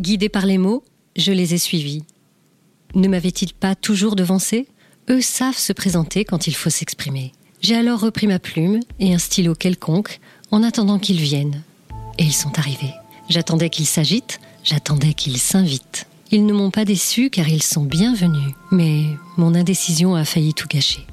Guidés par les mots, je les ai suivis. Ne m'avaient-ils pas toujours devancé Eux savent se présenter quand il faut s'exprimer. J'ai alors repris ma plume et un stylo quelconque en attendant qu'ils viennent. Et ils sont arrivés. J'attendais qu'ils s'agitent, j'attendais qu'ils s'invitent. Ils ne m'ont pas déçu car ils sont bienvenus, mais mon indécision a failli tout gâcher.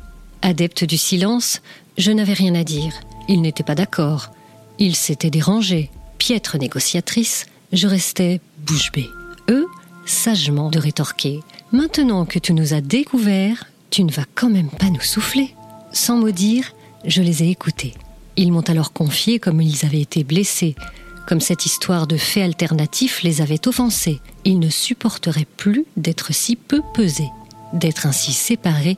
Adepte du silence, je n'avais rien à dire. Ils n'étaient pas d'accord. Ils s'étaient dérangés. Piètre négociatrice, je restais bouche bée. Eux, sagement de rétorquer. Maintenant que tu nous as découverts, tu ne vas quand même pas nous souffler. Sans mot dire, je les ai écoutés. Ils m'ont alors confié comme ils avaient été blessés, comme cette histoire de faits alternatifs les avait offensés. Ils ne supporteraient plus d'être si peu pesés, d'être ainsi séparés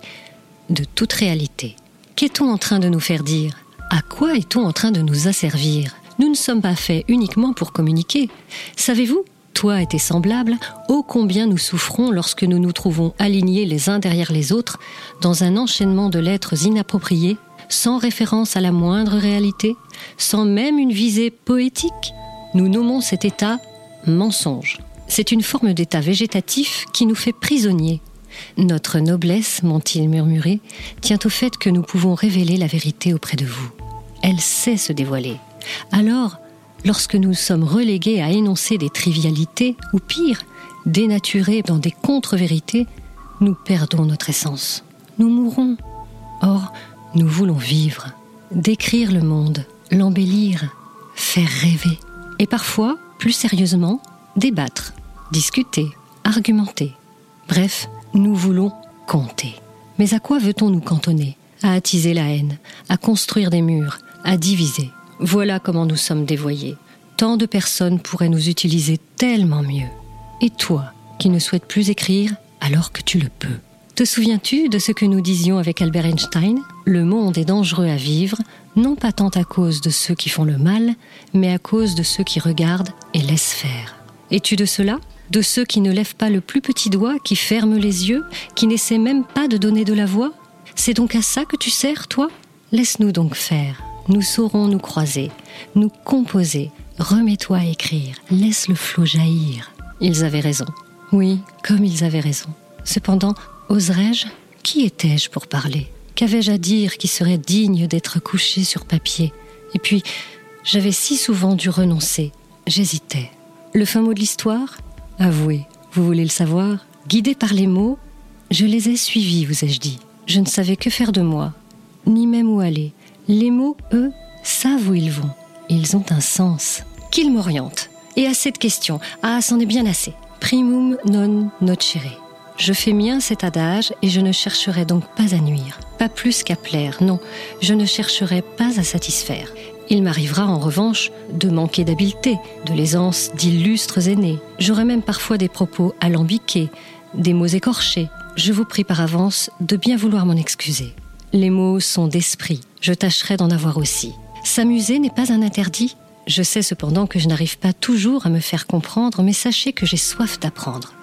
de toute réalité. Qu'est-on en train de nous faire dire? À quoi est-on en train de nous asservir? Nous ne sommes pas faits uniquement pour communiquer. Savez-vous toi et tes semblables, ô combien nous souffrons lorsque nous nous trouvons alignés les uns derrière les autres dans un enchaînement de lettres inappropriées, sans référence à la moindre réalité, sans même une visée poétique. Nous nommons cet état mensonge. C'est une forme d'état végétatif qui nous fait prisonniers. Notre noblesse, m'ont-ils murmuré, tient au fait que nous pouvons révéler la vérité auprès de vous. Elle sait se dévoiler. Alors, lorsque nous sommes relégués à énoncer des trivialités, ou pire, dénaturés dans des contre-vérités, nous perdons notre essence. Nous mourrons. Or, nous voulons vivre, décrire le monde, l'embellir, faire rêver. Et parfois, plus sérieusement, débattre, discuter, argumenter. Bref, nous voulons compter. Mais à quoi veut-on nous cantonner? À attiser la haine, à construire des murs, à diviser. Voilà comment nous sommes dévoyés. Tant de personnes pourraient nous utiliser tellement mieux. Et toi, qui ne souhaites plus écrire alors que tu le peux. Te souviens-tu de ce que nous disions avec Albert Einstein? Le monde est dangereux à vivre, non pas tant à cause de ceux qui font le mal, mais à cause de ceux qui regardent et laissent faire. Es-tu de cela? De ceux qui ne lèvent pas le plus petit doigt, qui ferment les yeux, qui n'essaient même pas de donner de la voix? C'est donc à ça que tu sers, toi? Laisse-nous donc faire. Nous saurons nous croiser, nous composer. Remets-toi à écrire, laisse le flot jaillir. Ils avaient raison. Oui, comme ils avaient raison. Cependant, oserais-je? Qui étais-je pour parler? Qu'avais-je à dire qui serait digne d'être couché sur papier? Et puis, j'avais si souvent dû renoncer. J'hésitais. Le fin mot de l'histoire? Avouez, vous voulez le savoir? Guidé par les mots, je les ai suivis, vous ai-je dit. Je ne savais que faire de moi, ni même où aller. Les mots, eux, savent où ils vont. Ils ont un sens. Qu'ils m'orientent. Et à cette question, ah, c'en est bien assez. Primum non nocere. Je fais mien cet adage et je ne chercherai donc pas à nuire, pas plus qu'à plaire, non, je ne chercherai pas à satisfaire. Il m'arrivera en revanche de manquer d'habileté, de l'aisance d'illustres aînés. J'aurai même parfois des propos alambiqués, des mots écorchés. Je vous prie par avance de bien vouloir m'en excuser. Les mots sont d'esprit, je tâcherai d'en avoir aussi. S'amuser n'est pas un interdit. Je sais cependant que je n'arrive pas toujours à me faire comprendre, mais sachez que j'ai soif d'apprendre.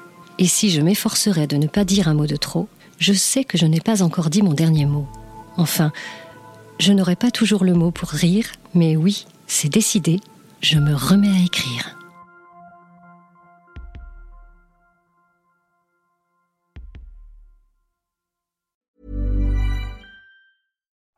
Et si je m'efforcerais de ne pas dire un mot de trop, je sais que je n'ai pas encore dit mon dernier mot. Enfin, je n'aurai pas toujours le mot pour rire, mais oui, c'est décidé, je me remets à écrire.